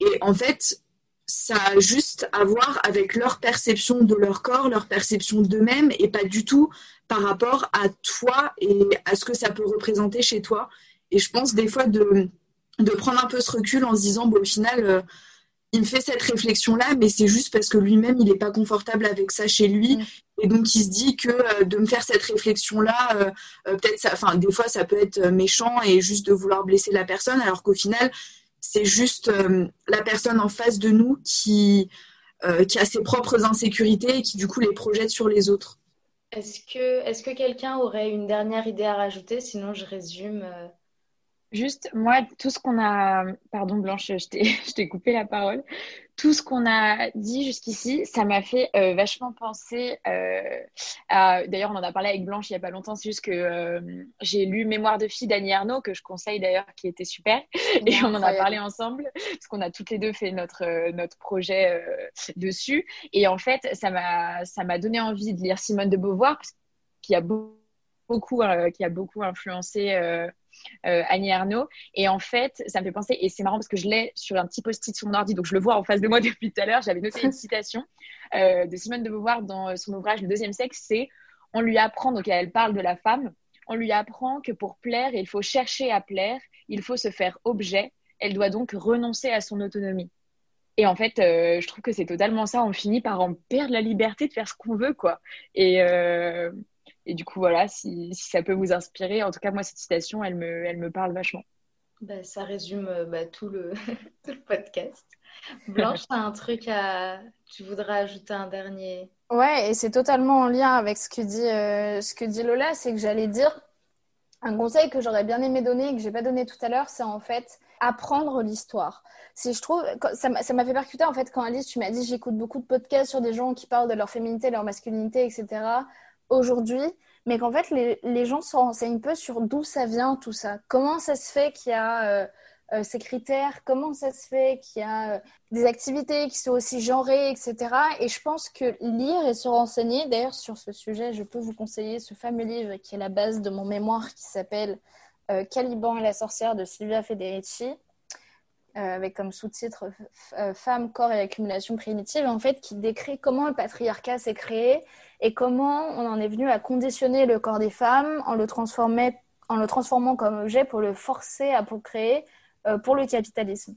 Et en fait, ça a juste à voir avec leur perception de leur corps, leur perception d'eux-mêmes, et pas du tout par rapport à toi et à ce que ça peut représenter chez toi. Et je pense des fois de, de prendre un peu ce recul en se disant, bon, au final, euh, il me fait cette réflexion-là, mais c'est juste parce que lui-même, il n'est pas confortable avec ça chez lui. Mm. Et donc, il se dit que euh, de me faire cette réflexion-là, euh, peut-être enfin, des fois, ça peut être méchant et juste de vouloir blesser la personne, alors qu'au final, c'est juste la personne en face de nous qui, qui a ses propres insécurités et qui, du coup, les projette sur les autres. Est-ce que, est que quelqu'un aurait une dernière idée à rajouter? Sinon, je résume. Juste, moi, tout ce qu'on a. Pardon, Blanche, je t'ai coupé la parole. Tout ce qu'on a dit jusqu'ici, ça m'a fait euh, vachement penser euh, à. D'ailleurs, on en a parlé avec Blanche il n'y a pas longtemps. C'est juste que euh, j'ai lu Mémoire de fille d'Annie Arnaud, que je conseille d'ailleurs, qui était super. Et on en a parlé ensemble, parce qu'on a toutes les deux fait notre, notre projet dessus. Et en fait, ça m'a donné envie de lire Simone de Beauvoir, qui a beaucoup, qui a beaucoup influencé euh, Annie Arnaud. Et en fait, ça me fait penser, et c'est marrant parce que je l'ai sur un petit post-it sur mon ordi, donc je le vois en face de moi depuis tout à l'heure. J'avais noté une citation euh, de Simone de Beauvoir dans son ouvrage Le deuxième sexe, c'est on lui apprend, donc elle parle de la femme, on lui apprend que pour plaire, il faut chercher à plaire, il faut se faire objet, elle doit donc renoncer à son autonomie. Et en fait, euh, je trouve que c'est totalement ça. On finit par en perdre la liberté de faire ce qu'on veut, quoi. Et, et du coup, voilà, si, si, ça peut vous inspirer, en tout cas, moi, cette citation, elle me, elle me parle vachement. Bah, ça résume euh, bah, tout, le, tout, le, podcast. Blanche, tu as un truc à. Tu voudrais ajouter un dernier? Ouais, et c'est totalement en lien avec ce que dit, euh, ce que dit Lola, c'est que j'allais dire un conseil que j'aurais bien aimé donner et que j'ai pas donné tout à l'heure, c'est en fait apprendre l'histoire. Si je trouve, ça m'a fait percuter en fait quand Alice, tu m'as dit j'écoute beaucoup de podcasts sur des gens qui parlent de leur féminité, leur masculinité, etc aujourd'hui, mais qu'en fait, les, gens se renseignent peu sur d'où ça vient tout ça. Comment ça se fait qu'il y a euh, ces critères, comment ça se fait qu'il y a des activités qui sont aussi genrées, etc. Et je pense que lire et se renseigner, d'ailleurs sur ce sujet, je peux vous conseiller ce fameux livre qui est la base de mon mémoire qui s'appelle Caliban et la sorcière de Silvia Federici. avec comme sous-titre Femme, corps et accumulation primitive, en fait, qui décrit comment le patriarcat s'est créé et comment on en est venu à conditionner le corps des femmes en le, en le transformant comme objet pour le forcer à procréer euh, pour le capitalisme.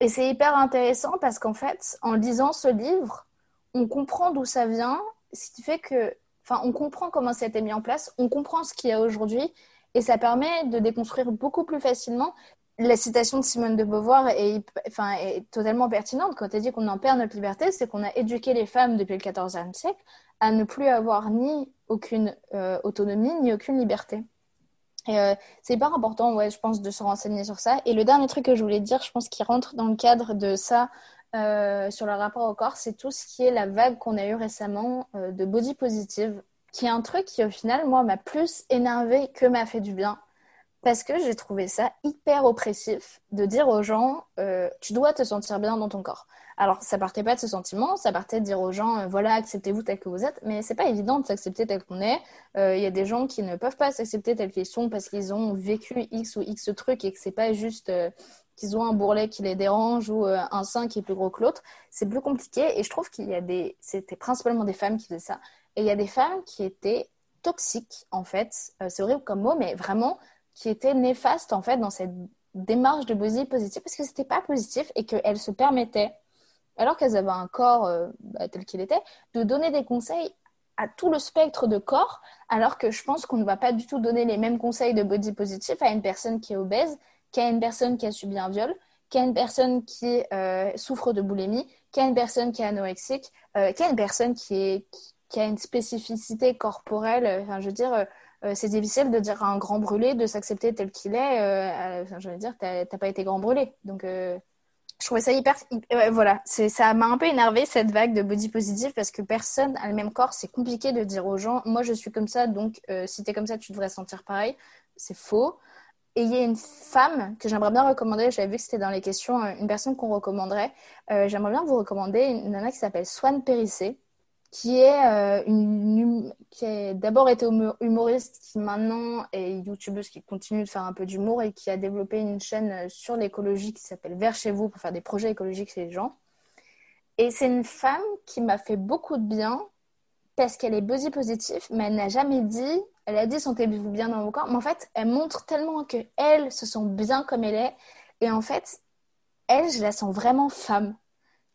Et c'est hyper intéressant parce qu'en fait, en lisant ce livre, on comprend d'où ça vient, ce qui fait que, enfin, on comprend comment ça a été mis en place, on comprend ce qu'il y a aujourd'hui, et ça permet de déconstruire beaucoup plus facilement. La citation de Simone de Beauvoir est, enfin, est totalement pertinente. Quand elle dit qu'on en perd notre liberté, c'est qu'on a éduqué les femmes depuis le XIVe siècle à ne plus avoir ni aucune euh, autonomie ni aucune liberté. Euh, c'est hyper important, ouais, je pense, de se renseigner sur ça. Et le dernier truc que je voulais dire, je pense qu'il rentre dans le cadre de ça euh, sur le rapport au corps, c'est tout ce qui est la vague qu'on a eue récemment de body positive, qui est un truc qui, au final, moi, m'a plus énervé que m'a fait du bien. Parce que j'ai trouvé ça hyper oppressif de dire aux gens, tu dois te sentir bien dans ton corps. Alors, ça partait pas de ce sentiment, ça partait de dire aux gens, euh, voilà, acceptez-vous tel que vous êtes, mais c'est pas évident de s'accepter tel qu'on est. Euh, il y a des gens qui ne peuvent pas s'accepter tel qu'ils sont parce qu'ils ont vécu X ou X trucs et que c'est pas juste euh, qu'ils ont un bourrelet qui les dérange ou un sein qui est plus gros que l'autre. C'est plus compliqué et je trouve qu'il y a des, c'était principalement des femmes qui faisaient ça. Et il y a des femmes qui étaient toxiques, en fait. c'est horrible comme mot, mais vraiment, qui étaient néfastes, en fait, dans cette démarche de body positive parce que c'était pas positif et qu'elles se permettaient alors qu'elles avaient un corps euh, bah, tel qu'il était, de donner des conseils à tout le spectre de corps, alors que je pense qu'on ne va pas du tout donner les mêmes conseils de body positif à une personne qui est obèse, qu'à une personne qui a subi un viol, qu'à une personne qui euh, souffre de boulimie, qu'à une personne qui est anorexique, euh, qu'à une personne qui, a une spécificité corporelle. Enfin, je veux dire, c'est difficile de dire à un grand brûlé de s'accepter tel qu'il est. je veux dire, t'as pas été grand brûlé. Donc, je trouvais ça hyper. voilà, ça m'a un peu énervé cette vague de body positive parce que personne a le même corps. C'est compliqué de dire aux gens, moi je suis comme ça, donc euh, si tu es comme ça, tu devrais sentir pareil. C'est faux. Et il y a une femme que j'aimerais bien recommander, j'avais vu que c'était dans les questions, euh, une personne qu'on recommanderait. Euh, j'aimerais bien vous recommander une nana qui s'appelle Swan Périssé qui est euh, une qui a d'abord été humoriste, qui maintenant est youtubeuse, qui continue de faire un peu d'humour et qui a développé une chaîne euh, sur l'écologie qui s'appelle Vers chez vous pour faire des projets écologiques chez les gens. Et c'est une femme qui m'a fait beaucoup de bien parce qu'elle est body positive, mais elle n'a jamais dit, elle a dit sentez-vous bien dans vos corps, mais en fait, elle montre tellement que elle se sent bien comme elle est. Et en fait, elle, je la sens vraiment femme.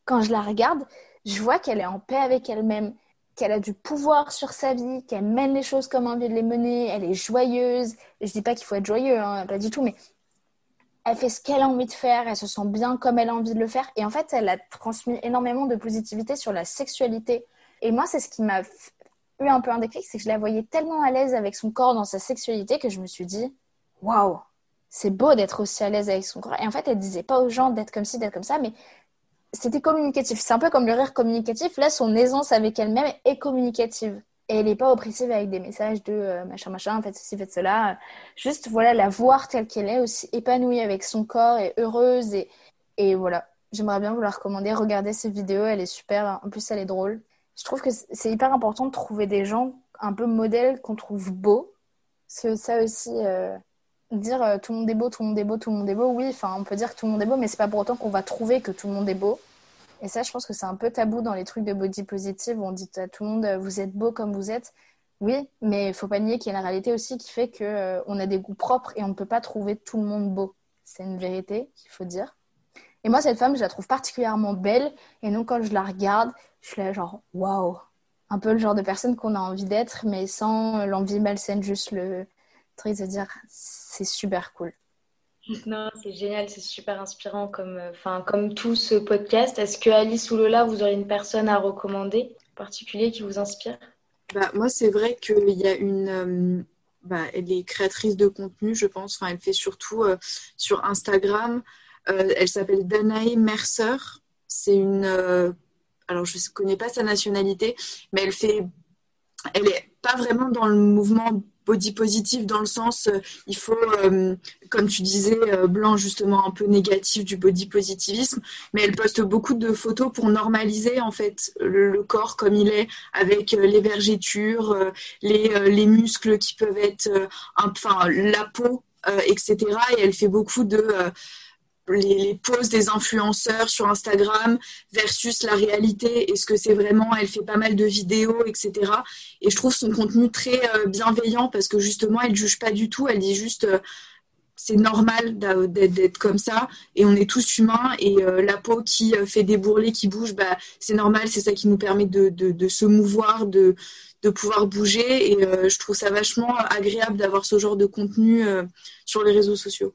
Quand je la regarde, je vois qu'elle est en paix avec elle-même, qu'elle a du pouvoir sur sa vie, qu'elle mène les choses comme envie de les mener, elle est joyeuse. Je dis pas qu'il faut être joyeux, hein, pas du tout, mais elle fait ce qu'elle a envie de faire, elle se sent bien comme elle a envie de le faire. Et en fait, elle a transmis énormément de positivité sur la sexualité. Et moi, c'est ce qui m'a eu un peu un déclic, c'est que je la voyais tellement à l'aise avec son corps dans sa sexualité que je me suis dit, waouh, c'est beau d'être aussi à l'aise avec son corps. Et en fait, elle disait pas aux gens d'être comme ci, d'être comme ça, mais c'était communicatif. C'est un peu comme le rire communicatif. Là, son aisance avec elle-même est communicative. Et elle n'est pas oppressive avec des messages de euh, machin, machin, faites ceci, faites cela. Juste, voilà, la voir telle qu'elle est, aussi épanouie avec son corps et heureuse. Et, et voilà, j'aimerais bien vous la recommander. Regardez cette vidéo, elle est super. En plus, elle est drôle. Je trouve que c'est hyper important de trouver des gens un peu modèles qu'on trouve beaux. C'est ça aussi. Euh, dire euh, tout le monde est beau, tout le monde est beau, tout le monde est beau, oui, enfin on peut dire que tout le monde est beau, mais c'est pas pour autant qu'on va trouver que tout le monde est beau. Et ça, je pense que c'est un peu tabou dans les trucs de body positive où on dit à tout le monde vous êtes beau comme vous êtes. Oui, mais il faut pas nier qu'il y a une réalité aussi qui fait qu'on euh, on a des goûts propres et on ne peut pas trouver tout le monde beau. C'est une vérité qu'il faut dire. Et moi, cette femme, je la trouve particulièrement belle. Et donc, quand je la regarde, je suis là genre, waouh! Un peu le genre de personne qu'on a envie d'être, mais sans l'envie malsaine, juste le, truc de dire c'est super cool. Non, c'est génial, c'est super inspirant comme, enfin, comme tout ce podcast. Est-ce que Alice ou Lola, vous aurez une personne à recommander en particulier qui vous inspire? Bah, Moi, c'est vrai qu'il y a une. Euh, bah, elle est créatrice de contenu, je pense. Enfin, elle fait surtout euh, sur Instagram. Euh, elle s'appelle Danae Mercer. C'est une. alors, je ne connais pas sa nationalité, mais elle fait. Elle est pas vraiment dans le mouvement body positive dans le sens, euh, il faut, euh, comme tu disais, Blanc, justement un peu négatif du body positivisme, mais elle poste beaucoup de photos pour normaliser en fait le, corps comme il est, avec les vergetures, les, les muscles qui peuvent être, enfin la peau, etc. Et elle fait beaucoup de les, poses des influenceurs sur Instagram versus la réalité. Est-ce que c'est vraiment, elle fait pas mal de vidéos, etc. Et je trouve son contenu très euh, bienveillant parce que justement, elle juge pas du tout. Elle dit juste, euh, c'est normal d'être comme ça et on est tous humains et euh, la peau qui fait des bourrelets qui bougent, bah, c'est normal, c'est ça qui nous permet de, de, de se mouvoir, de, de pouvoir bouger et je trouve ça vachement agréable d'avoir ce genre de contenu sur les réseaux sociaux.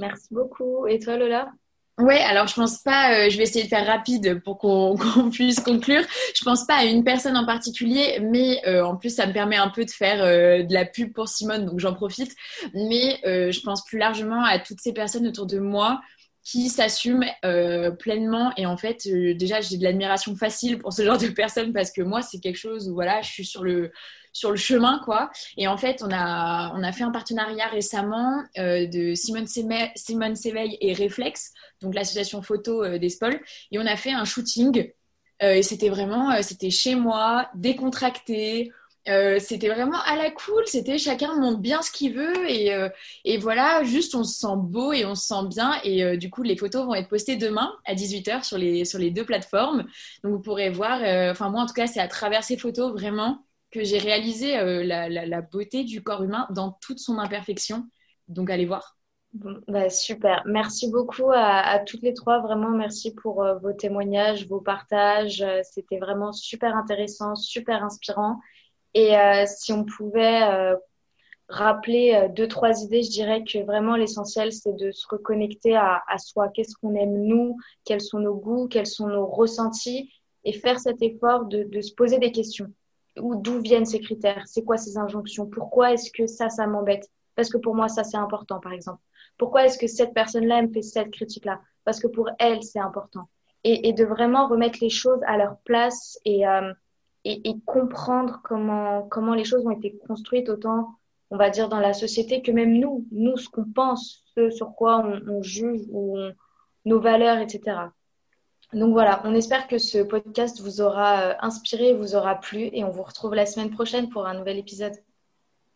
Merci beaucoup. Et toi, Lola? Ouais, alors je pense pas, euh, je vais essayer de faire rapide pour qu'on puisse conclure. Je pense pas à une personne en particulier, mais euh, en plus ça me permet un peu de faire euh, de la pub pour Simone, donc j'en profite. Mais je pense plus largement à toutes ces personnes autour de moi qui s'assument pleinement et en fait déjà j'ai de l'admiration facile pour ce genre de personnes parce que moi c'est quelque chose où voilà je suis sur le sur le chemin, quoi. Et en fait, on a, on a fait un partenariat récemment euh, de Simone, Simone Séveil et Reflex, donc l'association photo euh, des SPOL, et on a fait un shooting. Euh, et c'était vraiment, c'était chez moi, décontracté. c'était vraiment à la cool, c'était chacun montre bien ce qu'il veut et, et, voilà, juste on se sent beau et on se sent bien et du coup les photos vont être postées demain à 18h sur les, sur les deux plateformes. Donc vous pourrez voir, enfin moi en tout cas c'est à travers ces photos vraiment que j'ai réalisé euh, la, beauté du corps humain dans toute son imperfection. Donc allez voir. Bah, super. Merci beaucoup à, toutes les trois. Vraiment, merci pour euh, vos témoignages, vos partages. Euh, c'était vraiment super intéressant, super inspirant. Et si on pouvait rappeler deux, trois idées, je dirais que vraiment l'essentiel, c'est de se reconnecter à, soi. Qu'est-ce qu'on aime nous? Quels sont nos goûts? Quels sont nos ressentis? Et faire cet effort de se poser des questions d'où viennent ces critères, c'est quoi ces injonctions, pourquoi est-ce que ça, ça m'embête? Parce que pour moi, ça, c'est important, par exemple. Pourquoi est-ce que cette personne-là me fait cette critique-là? Parce que pour elle, c'est important. Et, de vraiment remettre les choses à leur place et, euh, et, comprendre comment, comment les choses ont été construites, autant, on va dire, dans la société que même nous, nous, ce qu'on pense, ce sur quoi on, juge, ou nos valeurs, etc. Donc voilà, on espère que ce podcast vous aura euh, inspiré, vous aura plu et on vous retrouve la semaine prochaine pour un nouvel épisode.